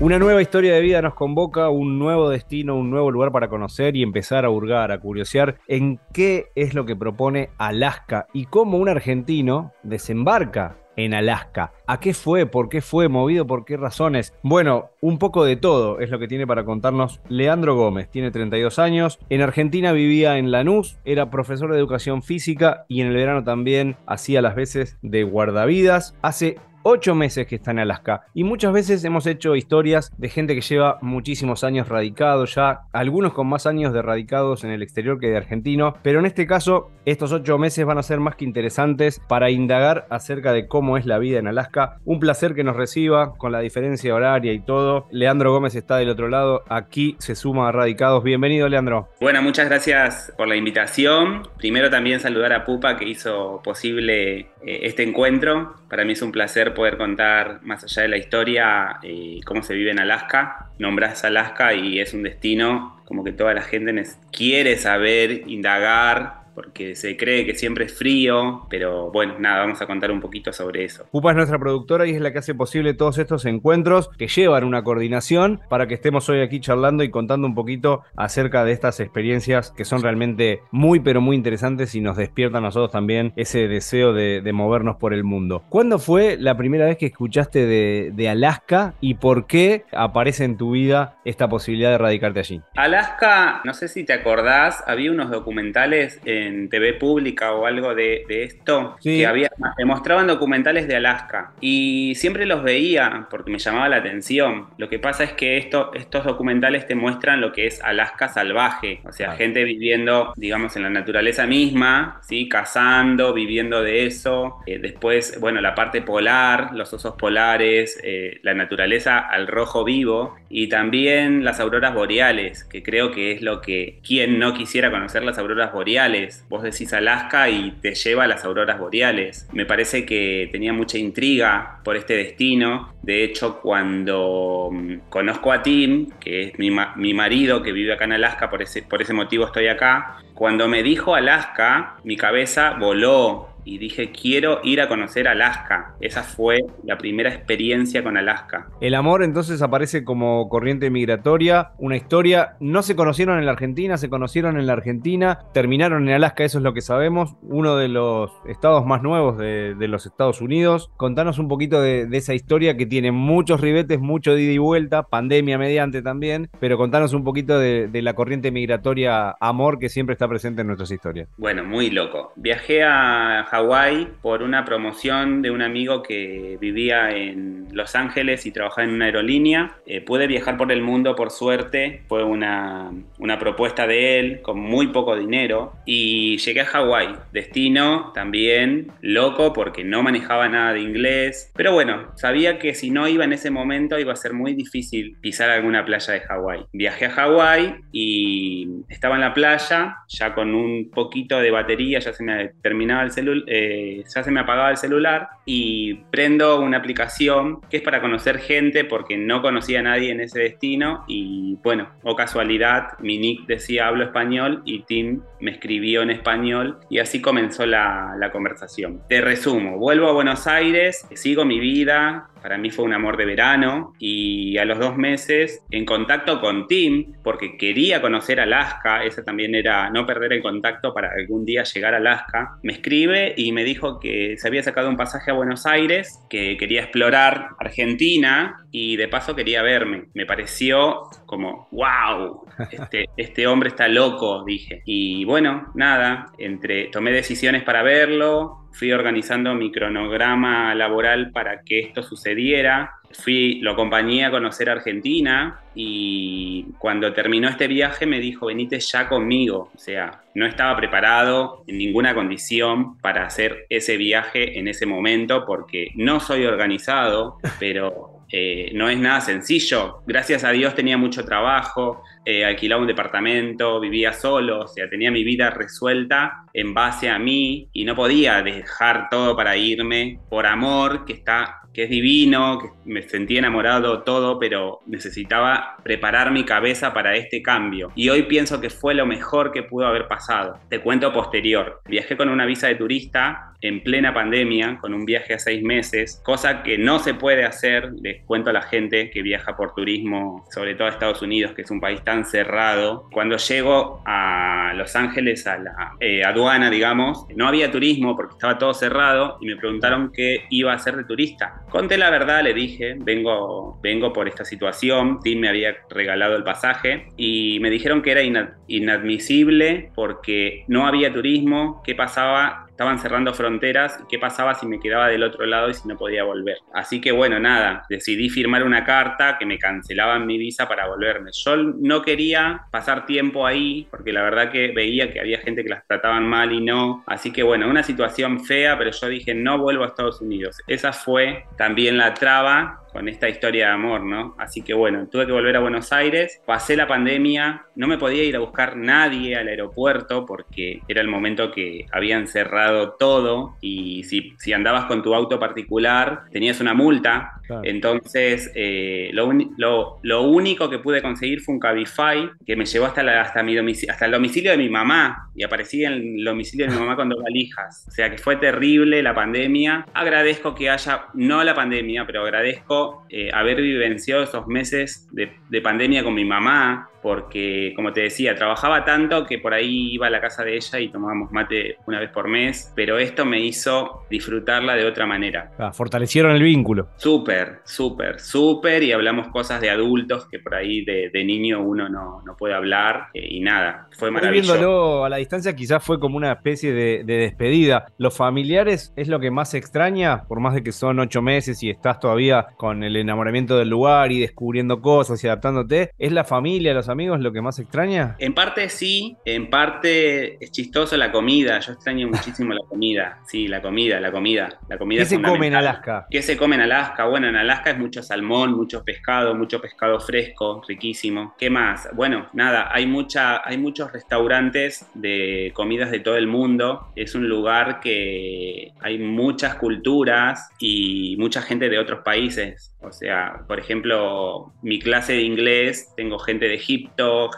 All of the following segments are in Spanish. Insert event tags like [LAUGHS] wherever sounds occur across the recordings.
Una nueva historia de vida nos convoca, un nuevo destino, un nuevo lugar para conocer y empezar a hurgar, a curiosear en qué es lo que propone Alaska y cómo un argentino desembarca en Alaska. ¿A qué fue? ¿Por qué fue? ¿Movido por qué razones? Bueno, un poco de todo es lo que tiene para contarnos Leandro Gómez. Tiene 32 años. En Argentina vivía en Lanús, era profesor de educación física y en el verano también hacía las veces de guardavidas. Hace ocho meses que está en Alaska. Y muchas veces hemos hecho historias de gente que lleva muchísimos años radicados ya, algunos con más años de radicados en el exterior que de argentino, pero en este caso estos ocho meses van a ser más que interesantes para indagar acerca de cómo es la vida en Alaska. Un placer que nos reciba con la diferencia horaria y todo. Leandro Gómez está del otro lado, aquí se suma a Radicados. Bienvenido Leandro. Bueno, muchas gracias por la invitación. Primero también saludar a Pupa que hizo posible eh, este encuentro. Para mí es un placer poder contar más allá de la historia eh, cómo se vive en Alaska. Nombras Alaska y es un destino como que toda la gente quiere saber, indagar, porque se cree que siempre es frío, pero bueno, nada, vamos a contar un poquito sobre eso. Pupa es nuestra productora y es la que hace posible todos estos encuentros que llevan una coordinación para que estemos hoy aquí charlando y contando un poquito acerca de estas experiencias que son realmente muy pero muy interesantes y nos despiertan a nosotros también ese deseo de, movernos por el mundo. ¿Cuándo fue la primera vez que escuchaste de, de Alaska y por qué aparece en tu vida esta posibilidad de radicarte allí? Alaska, no sé si te acordás, había unos documentales en en TV pública o algo de, esto, que había, mostraban documentales de Alaska y siempre los veía porque me llamaba la atención. Lo que pasa es que esto, estos documentales te muestran lo que es Alaska salvaje, o sea, gente viviendo, digamos, en la naturaleza misma, ¿sí? cazando, viviendo de eso. Eh, después, bueno, la parte polar, los osos polares, eh, la naturaleza al rojo vivo y también las auroras boreales, que creo que es lo que quien no quisiera conocer las auroras boreales Vos decís Alaska y te lleva a las auroras boreales. Me parece que tenía mucha intriga por este destino. De hecho, cuando mm, conozco a Tim, que es mi, mi marido que vive acá en Alaska, por ese, por ese motivo estoy acá, cuando me dijo Alaska, mi cabeza voló y dije, quiero ir a conocer Alaska. Esa fue la primera experiencia con Alaska. El amor entonces aparece como corriente migratoria, una historia, no se conocieron en la Argentina, se conocieron en la Argentina, terminaron en Alaska, eso es lo que sabemos, uno de los estados más nuevos de, los Estados Unidos. Contanos un poquito de, esa historia que tiene muchos ribetes, mucho ida y vuelta, pandemia mediante también, pero contanos un poquito de, de la corriente migratoria amor que siempre está presente en nuestras historias. Bueno, muy loco. Viajé a Hawái por una promoción de un amigo que vivía en Los Ángeles y trabajaba en una aerolínea. Eh, pude viajar por el mundo por suerte, fue una, una propuesta de él con muy poco dinero y llegué a Hawái. Destino también loco porque no manejaba nada de inglés, pero bueno, sabía que si no iba en ese momento iba a ser muy difícil pisar alguna playa de Hawái. Viajé a Hawái y estaba en la playa, ya con un poquito de batería, ya se me terminaba el celular eh, ya se me apagaba el celular y prendo una aplicación que es para conocer gente porque no conocía a nadie en ese destino y bueno, o casualidad, mi nick decía hablo español y Tim me escribió en español y así comenzó la, la conversación. Te resumo, vuelvo a Buenos Aires, sigo mi vida, para mí fue un amor de verano y a los dos meses en contacto con Tim, porque quería conocer Alaska, ese también era no perder el contacto para algún día llegar a Alaska, me escribe y me dijo que se había sacado un pasaje a Buenos Aires, que quería explorar Argentina y de paso quería verme. Me pareció como, wow, este, [LAUGHS] este hombre está loco, dije. Y bueno, nada, entre, tomé decisiones para verlo, fui organizando mi cronograma laboral para que esto sucediera. Fui, lo acompañé a conocer Argentina y cuando terminó este viaje me dijo, venite ya conmigo. O sea, no estaba preparado en ninguna condición para hacer ese viaje en ese momento porque no soy organizado, [LAUGHS] pero eh, no es nada sencillo. Gracias a Dios tenía mucho trabajo, eh, alquilaba un departamento, vivía solo, o sea, tenía mi vida resuelta en base a mí y no podía dejar todo para irme por amor que está que es divino, que me sentí enamorado todo, pero necesitaba preparar mi cabeza para este cambio. Y hoy pienso que fue lo mejor que pudo haber pasado. Te cuento posterior. Viajé con una visa de turista en plena pandemia, con un viaje a seis meses, cosa que no se puede hacer, les cuento a la gente que viaja por turismo, sobre todo a Estados Unidos, que es un país tan cerrado. Cuando llego a Los Ángeles, a la eh, aduana, digamos, no había turismo porque estaba todo cerrado y me preguntaron qué iba a hacer de turista. Conté la verdad, le dije, vengo, vengo por esta situación, Tim me había regalado el pasaje y me dijeron que era inadmisible porque no había turismo, qué pasaba estaban cerrando fronteras, qué pasaba si me quedaba del otro lado y si no podía volver. Así que bueno, nada, decidí firmar una carta que me cancelaban mi visa para volverme. Yo no quería pasar tiempo ahí porque la verdad que veía que había gente que las trataban mal y no. Así que bueno, una situación fea, pero yo dije no vuelvo a Estados Unidos. Esa fue también la traba con esta historia de amor, ¿no? Así que bueno, tuve que volver a Buenos Aires, pasé la pandemia, no me podía ir a buscar nadie al aeropuerto porque era el momento que habían cerrado todo y si, si andabas con tu auto particular tenías una multa, entonces eh, lo, lo, único que pude conseguir fue un Cabify que me llevó hasta, la, hasta, mi hasta el domicilio de mi mamá y aparecí en el domicilio de mi mamá con dos valijas, o sea que fue terrible la pandemia, agradezco que haya, no la pandemia, pero agradezco eh, haber vivenciado esos meses de pandemia con mi mamá, porque, como te decía, trabajaba tanto que por ahí iba a la casa de ella y tomábamos mate una vez por mes, pero esto me hizo disfrutarla de otra manera. Ah, fortalecieron el vínculo. Súper, súper, súper, y hablamos cosas de adultos que por ahí de, niño uno no, no, puede hablar, eh, y nada, fue maravilloso. Viéndolo a la distancia quizás fue como una especie de, de despedida. ¿Los familiares es lo que más extraña, por más de que son ocho meses y estás todavía con el enamoramiento del lugar y descubriendo cosas y adaptándote? ¿Es la familia, los amigos lo que más extraña? En parte sí, en parte es chistoso la comida. Yo extraño muchísimo la comida. Sí, la comida, la comida. La comida ¿Qué se come en Alaska? ¿Qué se come en Alaska? Bueno, en Alaska es mucho salmón, mucho pescado, mucho pescado fresco, riquísimo. ¿Qué más? Bueno, nada, hay, mucha, hay muchos restaurantes de comidas de todo el mundo. Es un lugar que hay muchas culturas y mucha gente de otros países. O sea, por ejemplo, mi clase de inglés, tengo gente de Egipto,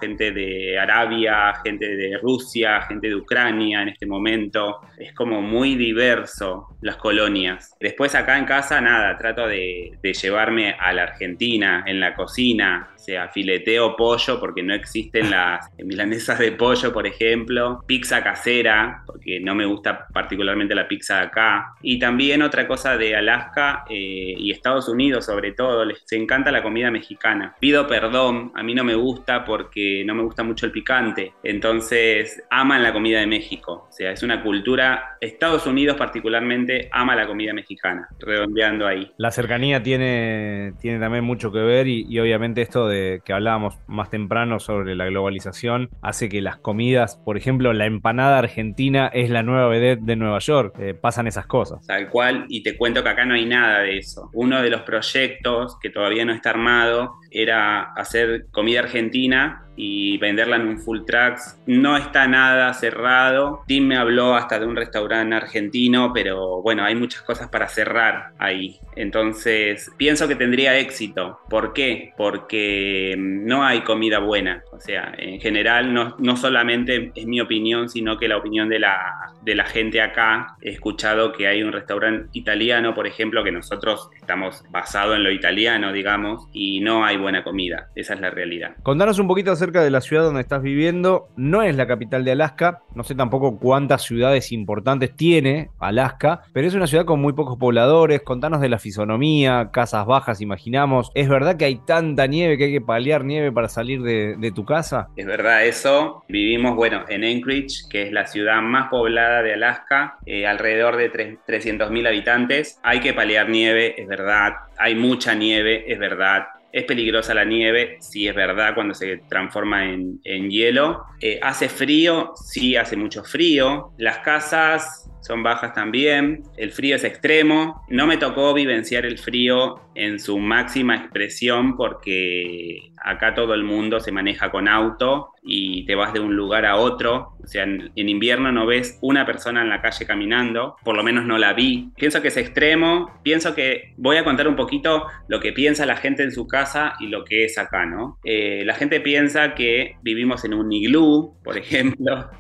gente de Arabia, gente de Rusia, gente de Ucrania en este momento. Es como muy diverso las colonias. Después acá en casa, nada, trato de, de llevarme a la Argentina en la cocina, sea fileteo pollo porque no existen las [LAUGHS] milanesas de pollo, por ejemplo, pizza casera, porque no me gusta particularmente la pizza de acá, y también otra cosa de Alaska eh, y Estados Unidos sobre todo, les encanta la comida mexicana. Pido perdón, a mí no me gusta porque no me gusta mucho el picante, entonces aman la comida de México, o sea, es una cultura, Estados Unidos particularmente ama la comida mexicana, redondeando ahí. La cercanía tiene, tiene también mucho que ver y obviamente esto que hablábamos más temprano sobre la globalización hace que las comidas, por ejemplo, la empanada argentina es la nueva vedette de Nueva York. Eh, pasan esas cosas. Tal cual, y te cuento que acá no hay nada de eso. Uno de los proyectos que todavía no está armado era hacer comida argentina y venderla en un full tracks. No está nada cerrado. Tim me habló hasta de un restaurante argentino, pero bueno, hay muchas cosas para cerrar ahí. Entonces, pienso que tendría éxito. ¿Por qué? Porque no hay comida buena. O sea, en general, no, no solamente es mi opinión, sino que la opinión de la, de la gente acá. He escuchado que hay un restaurante italiano, por ejemplo, que nosotros estamos basado en lo italiano, digamos, y no hay buena comida. Esa es la realidad. Contanos un poquito acerca de la ciudad donde estás viviendo. No es la capital de Alaska, no sé tampoco cuántas ciudades importantes tiene Alaska, pero es una ciudad con muy pocos pobladores. Contanos de la fisonomía, casas bajas, imaginamos. ¿Es verdad que hay tanta nieve que hay que paliar nieve para salir de, tu casa? Es verdad eso. Vivimos, bueno, en Anchorage, que es la ciudad más poblada de Alaska, eh, alrededor de 300.000 habitantes. Hay que paliar nieve, es verdad. Hay mucha nieve, es verdad es peligrosa la nieve, sí es verdad, cuando se transforma en, hielo. Eh, hace frío, sí hace mucho frío. Las casas son bajas también. El frío es extremo. No me tocó vivenciar el frío en su máxima expresión porque acá todo el mundo se maneja con auto y te vas de un lugar a otro. O sea, en, invierno no ves una persona en la calle caminando, por lo menos no la vi. Pienso que es extremo, pienso que voy a contar un poquito lo que piensa la gente en su casa y lo que es acá, ¿no? Eh, la gente piensa que vivimos en un iglú, por [LAUGHS] ejemplo.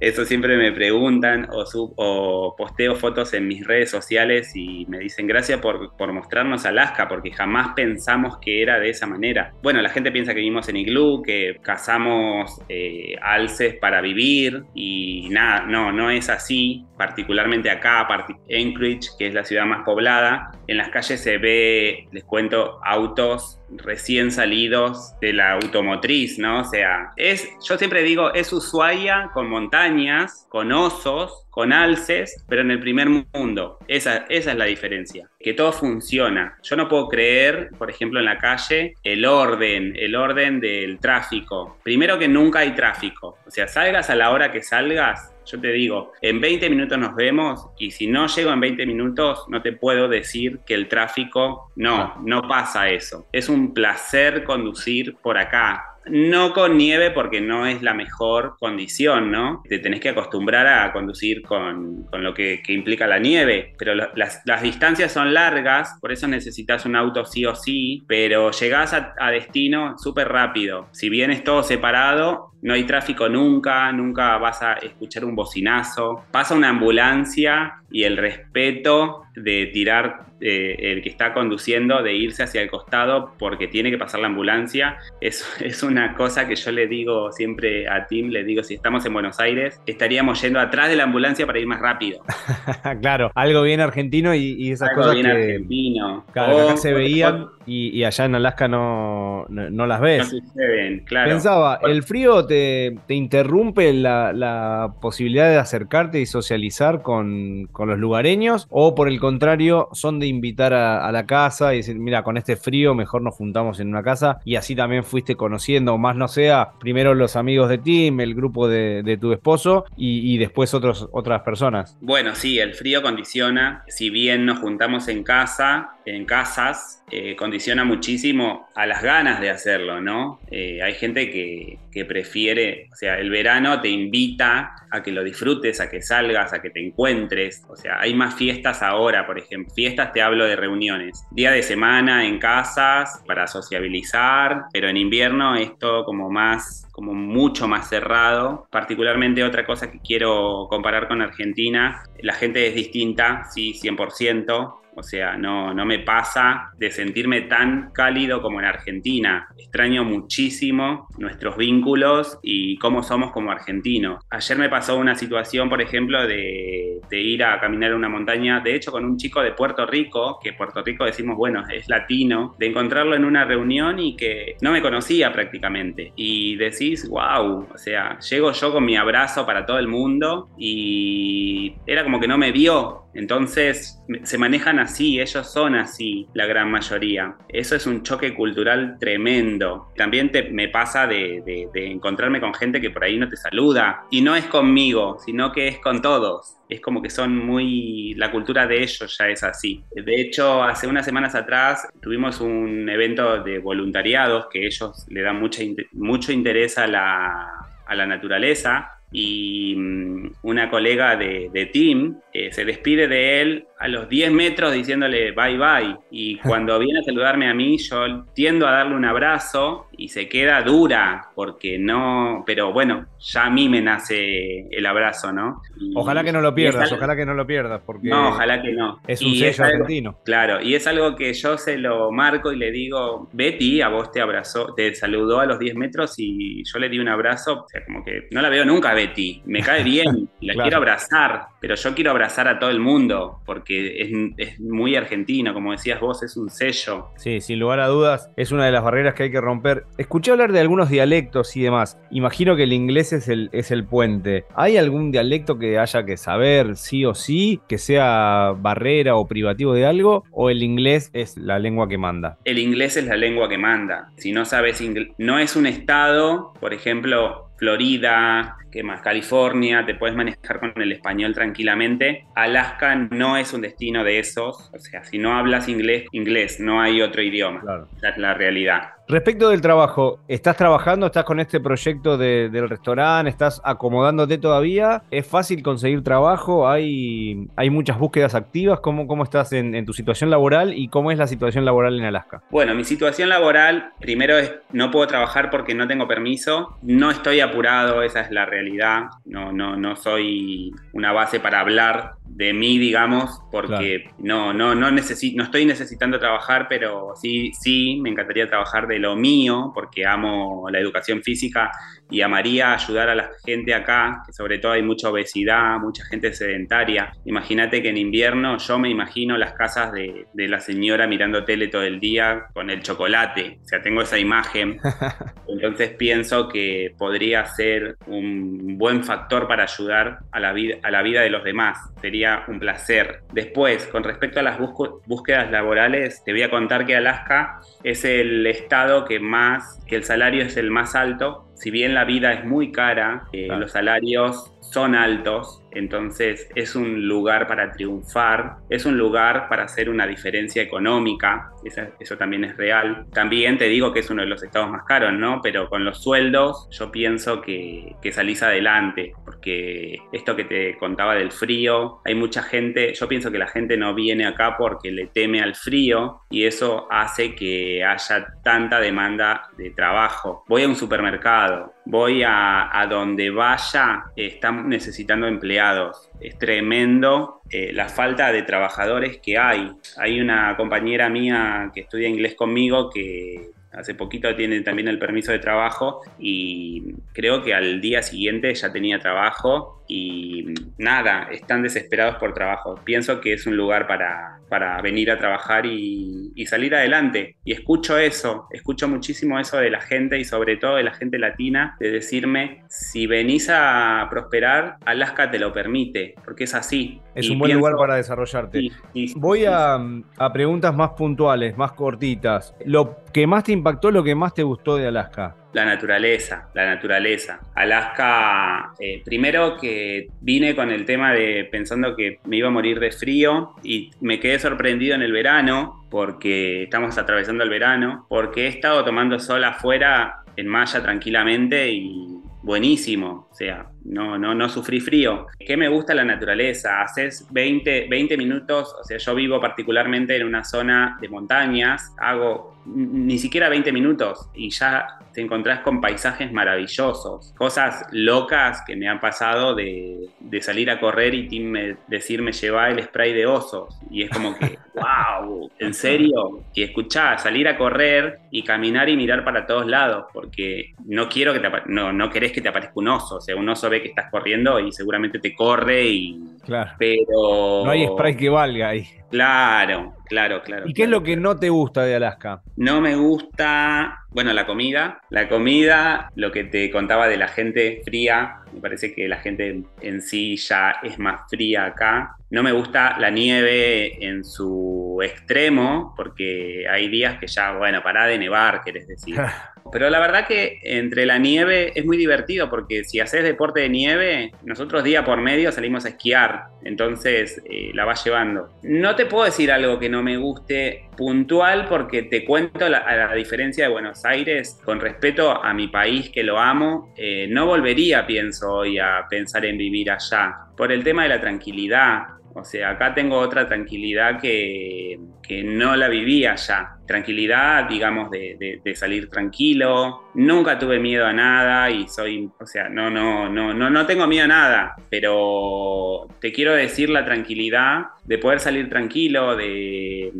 Eso siempre me preguntan o, o, posteo fotos en mis redes sociales y me dicen gracias por, mostrarnos Alaska porque jamás pensamos que era de esa manera. Bueno, la gente piensa que vivimos en iglú, que cazamos eh, alces para vivir y nada, no, no es así. Particularmente acá, Anchorage, que es la ciudad más poblada, en las calles se ve, les cuento, autos recién salidos de la automotriz, ¿no? O sea, es, yo siempre digo, es Ushuaia con montañas, con osos, con alces, pero en el primer mundo. Esa, esa es la diferencia, que todo funciona. Yo no puedo creer, por ejemplo, en la calle, el orden, el orden del tráfico. Primero que nunca hay tráfico. O sea, salgas a la hora que salgas, yo te digo, en 20 minutos nos vemos y si no llego en 20 minutos, no te puedo decir que el tráfico, no, no pasa eso. Es un placer conducir por acá no con nieve porque no es la mejor condición, ¿no? Te tenés que acostumbrar a conducir con, lo que, implica la nieve, pero las, distancias son largas, por eso necesitas un auto sí o sí, pero llegás a, a destino súper rápido. Si bien es todo separado, no hay tráfico nunca, nunca vas a escuchar un bocinazo. Pasa una ambulancia y el respeto de tirar eh, el que está conduciendo, de irse hacia el costado porque tiene que pasar la ambulancia, es, [LAUGHS] es una cosa que yo le digo siempre a Tim, le digo, si estamos en Buenos Aires, estaríamos yendo atrás de la ambulancia para ir más rápido. [LAUGHS] claro, algo bien argentino y, esas algo cosas bien argentino. Claro, acá se veían y, allá en Alaska no, no, las ves. No ven, claro. Pensaba, ¿el frío te, interrumpe la, posibilidad de acercarte y socializar con, los lugareños? ¿O por el contrario, son de invitar a, la casa y decir, mira, con este frío mejor nos juntamos en una casa y así también fuiste conociendo, más no sea, primero los amigos de Tim, el grupo de, tu esposo y, después otros, otras personas? Bueno, sí, el frío condiciona. Si bien nos juntamos en casa, en casas, eh, condiciona muchísimo a las ganas de hacerlo, ¿no? Eh, hay gente que, prefiere, o sea, el verano te invita a que lo disfrutes, a que salgas, a que te encuentres, o sea, hay más fiestas ahora, por ejemplo, fiestas te hablo de reuniones, día de semana en casas para sociabilizar, pero en invierno esto como más como mucho más cerrado. Particularmente otra cosa que quiero comparar con Argentina, la gente es distinta, sí, 100%. O sea, no, no me pasa de sentirme tan cálido como en Argentina. Extraño muchísimo nuestros vínculos y cómo somos como argentinos. Ayer me pasó una situación, por ejemplo, de, de ir a caminar una montaña, de hecho con un chico de Puerto Rico, que Puerto Rico decimos, bueno, es latino, de encontrarlo en una reunión y que no me conocía prácticamente. Y decís, wow, o sea, llego yo con mi abrazo para todo el mundo y era como que no me vio. Entonces se manejan así, ellos son así, la gran mayoría. Eso es un choque cultural tremendo. También me pasa de, encontrarme con gente que por ahí no te saluda. Y no es conmigo, sino que es con todos. Es como que son muy... La cultura de ellos ya es así. De hecho, hace unas semanas atrás tuvimos un evento de voluntariados que ellos le dan mucha, mucho interés a la, a la naturaleza y mm, una colega de, de Tim eh, se despide de él a los 10 metros diciéndole bye bye. Y [LAUGHS] cuando viene a saludarme a mí, yo tiendo a darle un abrazo y se queda dura, porque no, pero bueno, ya a mí me nace el abrazo, ¿no? ojalá que no lo pierdas, ojalá que no lo pierdas, porque no, ojalá que no. Es un sello argentino. Claro, y es algo que yo se lo marco y le digo, Betty, a vos te abrazó, te saludó a los 10 metros y yo le di un abrazo, o sea, como que no la veo nunca, Betty, me cae bien, [LAUGHS] la quiero abrazar, pero yo quiero abrazar a todo el mundo, porque es, es muy argentino, como decías vos, es un sello. Sí, sin lugar a dudas, es una de las barreras que hay que romper Escuché hablar de algunos dialectos y demás. Imagino que el inglés es el, es el puente. ¿Hay algún dialecto que haya que saber sí o sí, que sea barrera o privativo de algo? ¿O el inglés es la lengua que manda? El inglés es la lengua que manda. Si no sabes inglés, no es un estado, por ejemplo, Florida, ¿qué más? California, te puedes manejar con el español tranquilamente. Alaska no es un destino de esos, o sea, si no hablas inglés, inglés, no hay otro idioma. Claro. es la realidad. Respecto del trabajo, ¿estás trabajando? ¿Estás con este proyecto del restaurante? ¿Estás acomodándote todavía? ¿Es fácil conseguir trabajo? ¿Hay, hay muchas búsquedas activas? ¿Cómo, cómo estás en, tu situación laboral y cómo es la situación laboral en Alaska? Bueno, mi situación laboral, primero es no puedo trabajar porque no tengo permiso, no estoy apurado, esa es la realidad, no, no, no soy una base para hablar de mí, digamos, porque no, no, no, necesito, no estoy necesitando trabajar, pero sí, sí, me encantaría trabajar de lo mío, porque amo la educación física y amaría ayudar a la gente acá, que sobre todo hay mucha obesidad, mucha gente sedentaria. Imagínate que en invierno yo me imagino las casas de, de la señora mirando tele todo el día con el chocolate, o sea, tengo esa imagen. [LAUGHS] Entonces pienso que podría ser un buen factor para ayudar a la vida, a la vida de los demás. Sería un placer. Después, con respecto a las búsquedas laborales, te voy a contar que Alaska es el estado que más, que el salario es el más alto. Si bien la vida es muy cara, eh, los salarios son altos, entonces es un lugar para triunfar, es un lugar para hacer una diferencia económica, eso, también es real. También te digo que es uno de los estados más caros, ¿no? Pero con los sueldos yo pienso que, que salís adelante, porque esto que te contaba del frío, hay mucha gente, yo pienso que la gente no viene acá porque le teme al frío y eso hace que haya tanta demanda de trabajo. Voy a un supermercado, voy a, a donde vaya, están necesitando empleados. Es tremendo eh, la falta de trabajadores que hay. Hay una compañera mía que estudia inglés conmigo que hace poquito tiene también el permiso de trabajo y creo que al día siguiente ya tenía trabajo y nada, están desesperados por trabajo. Pienso que es un lugar para, para venir a trabajar y, y, salir adelante. Y escucho eso, escucho muchísimo eso de la gente y sobre todo de la gente latina, de decirme, si venís a prosperar, Alaska te lo permite, porque es así. Es un buen lugar para desarrollarte. Voy a, a preguntas más puntuales, más cortitas. Lo que más te impactó, lo que más te gustó de Alaska la naturaleza, la naturaleza. Alaska, eh, primero que vine con el tema de pensando que me iba a morir de frío y me quedé sorprendido en el verano porque estamos atravesando el verano, porque he estado tomando sol afuera en malla tranquilamente y buenísimo, o sea, no, no, no sufrí frío. ¿Qué me gusta la naturaleza? Haces 20, 20 minutos, o sea, yo vivo particularmente en una zona de montañas, hago ni siquiera 20 minutos y ya te encontrás con paisajes maravillosos, cosas locas que me han pasado de, salir a correr y decirme lleva el spray de osos y es como que, [LAUGHS] wow, ¿en serio? Y escuchá, salir a correr y caminar y mirar para todos lados porque no quiero que te no, no querés que te aparezca un oso, o sea, un oso ve que estás corriendo y seguramente te corre y... Claro. Pero... No hay spray que valga ahí. Claro, claro, claro. ¿Y qué es lo que no te gusta de Alaska? No me gusta, bueno, la comida. La comida, lo que te contaba de la gente fría, me parece que la gente en sí ya es más fría acá. No me gusta la nieve en su extremo, porque hay días que ya, bueno, para de nevar, querés decir. [LAUGHS] Pero la verdad que entre la nieve es muy divertido porque si haces deporte de nieve, nosotros día por medio salimos a esquiar, entonces eh, la vas llevando. No te puedo decir algo que no me guste puntual porque te cuento la, a la diferencia de Buenos Aires con respeto a mi país que lo amo. Eh, no volvería, pienso hoy, a pensar en vivir allá por el tema de la tranquilidad. O sea, acá tengo otra tranquilidad que, que no la vivía allá. Tranquilidad, digamos, de, de, salir tranquilo. Nunca tuve miedo a nada y soy, o sea, no, no, no, no, no tengo miedo a nada. Pero te quiero decir la tranquilidad de poder salir tranquilo, de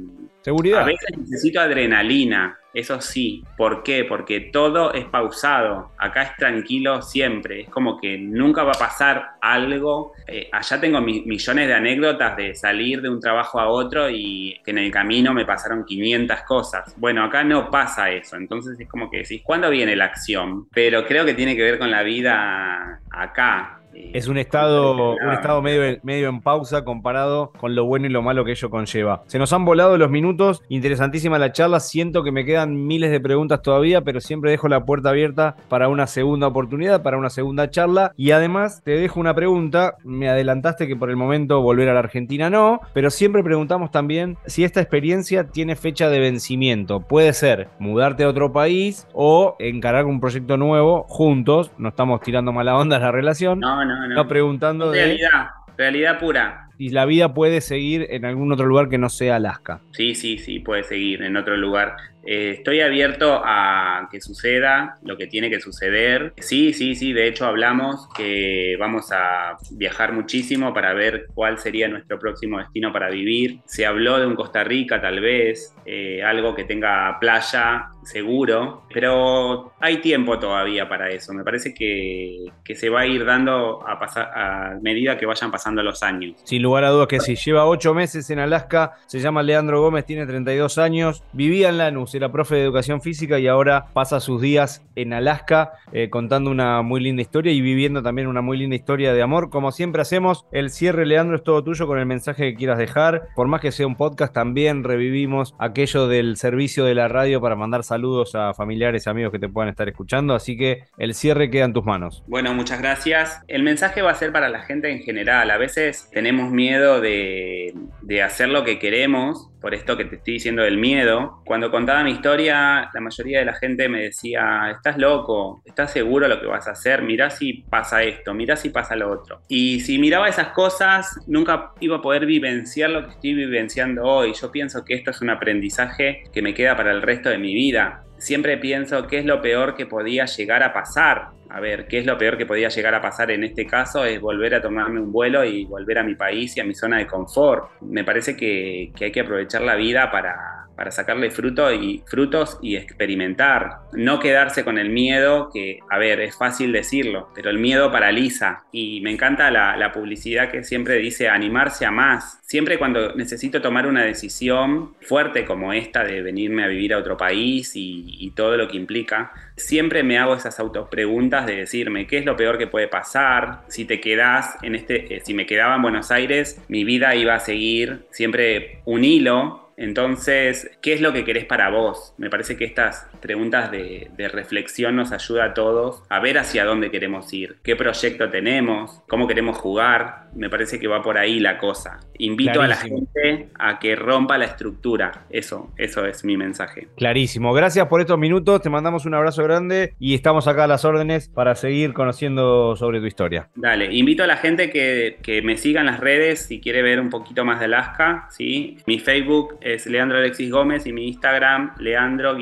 A veces necesito adrenalina, eso sí. ¿Por qué? Porque todo es pausado. Acá es tranquilo siempre. Es como que nunca va a pasar algo. Eh, allá tengo millones de anécdotas de salir de un trabajo a otro y que en el camino me pasaron 500 cosas. Bueno, acá no pasa eso. Entonces es como que decís, ¿cuándo viene la acción? Pero creo que tiene que ver con la vida acá es un estado, un estado medio, medio en pausa comparado con lo bueno y lo malo que ello conlleva. Se nos han volado los minutos, interesantísima la charla, siento que me quedan miles de preguntas todavía, pero siempre dejo la puerta abierta para una segunda oportunidad, para una segunda charla. Y además te dejo una pregunta, me adelantaste que por el momento volver a la Argentina no, pero siempre preguntamos también si esta experiencia tiene fecha de vencimiento. Puede ser mudarte a otro país o encarar un proyecto nuevo juntos, no estamos tirando mala onda la relación. No, no, no. preguntando realidad, realidad pura. Y la vida puede seguir en algún otro lugar que no sea Alaska. Sí, sí, sí, puede seguir en otro lugar. Eh, estoy abierto a que suceda lo que tiene que suceder. Sí, sí, sí, de hecho hablamos que vamos a viajar muchísimo para ver cuál sería nuestro próximo destino para vivir. Se habló de un Costa Rica tal vez, eh, algo que tenga playa seguro, pero hay tiempo todavía para eso. Me parece que, se va a ir dando a, pasar, a medida que vayan pasando los años. Sin lugar a dudas que sí. Lleva ocho meses en Alaska, se llama Leandro Gómez, tiene 32 años, vivía en Lanús era profe de educación física y ahora pasa sus días en Alaska eh, contando una muy linda historia y viviendo también una muy linda historia de amor. Como siempre hacemos, el cierre, Leandro, es todo tuyo con el mensaje que quieras dejar. Por más que sea un podcast, también revivimos aquello del servicio de la radio para mandar saludos a familiares, amigos que te puedan estar escuchando. Así que el cierre queda en tus manos. Bueno, muchas gracias. El mensaje va a ser para la gente en general. A veces tenemos miedo de, de hacer lo que queremos por esto que te estoy diciendo del miedo. Cuando contaba mi historia, la mayoría de la gente me decía, estás loco, estás seguro de lo que vas a hacer, mirá si pasa esto, mirá si pasa lo otro. Y si miraba esas cosas, nunca iba a poder vivenciar lo que estoy vivenciando hoy. Yo pienso que esto es un aprendizaje que me queda para el resto de mi vida. Siempre pienso qué es lo peor que podía llegar a pasar a ver, ¿qué es lo peor que podía llegar a pasar en este caso? Es volver a tomarme un vuelo y volver a mi país y a mi zona de confort. Me parece que, que hay que aprovechar la vida para, para sacarle fruto y, frutos y experimentar. No quedarse con el miedo, que, a ver, es fácil decirlo, pero el miedo paraliza. Y me encanta la, publicidad que siempre dice animarse a más. Siempre cuando necesito tomar una decisión fuerte como esta de venirme a vivir a otro país y, todo lo que implica, siempre me hago esas autopreguntas de decirme qué es lo peor que puede pasar, si te quedas en este, eh, si me quedaba en Buenos Aires, mi vida iba a seguir siempre un hilo entonces, ¿qué es lo que querés para vos? Me parece que estas preguntas de, reflexión nos ayuda a todos a ver hacia dónde queremos ir, qué proyecto tenemos, cómo queremos jugar. Me parece que va por ahí la cosa. Invito a la gente a que rompa la estructura. Eso, eso es mi mensaje. Clarísimo. Gracias por estos minutos. Te mandamos un abrazo grande y estamos acá a las órdenes para seguir conociendo sobre tu historia. Dale, invito a la gente que, me siga en las redes si quiere ver un poquito más de Alaska. ¿sí? Mi Facebook es Leandro Alexis Gómez y mi Instagram, leandro-ed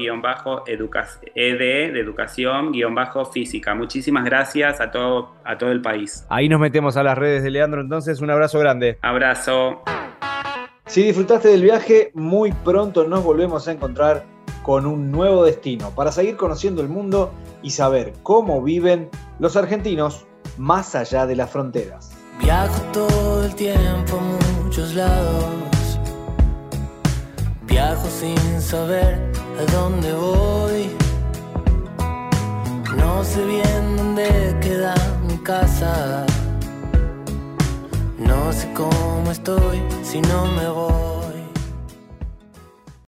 de educación-física. Muchísimas gracias a todo, a todo el país. Ahí nos metemos a las redes de Leandro, entonces un abrazo grande. Abrazo. Si disfrutaste del viaje, muy pronto nos volvemos a encontrar con un nuevo destino para seguir conociendo el mundo y saber cómo viven los argentinos más allá de las fronteras. Viajo todo el tiempo a muchos lados Viajo sin saber a dónde voy. No sé bien dónde queda mi casa. No sé cómo estoy si no me voy.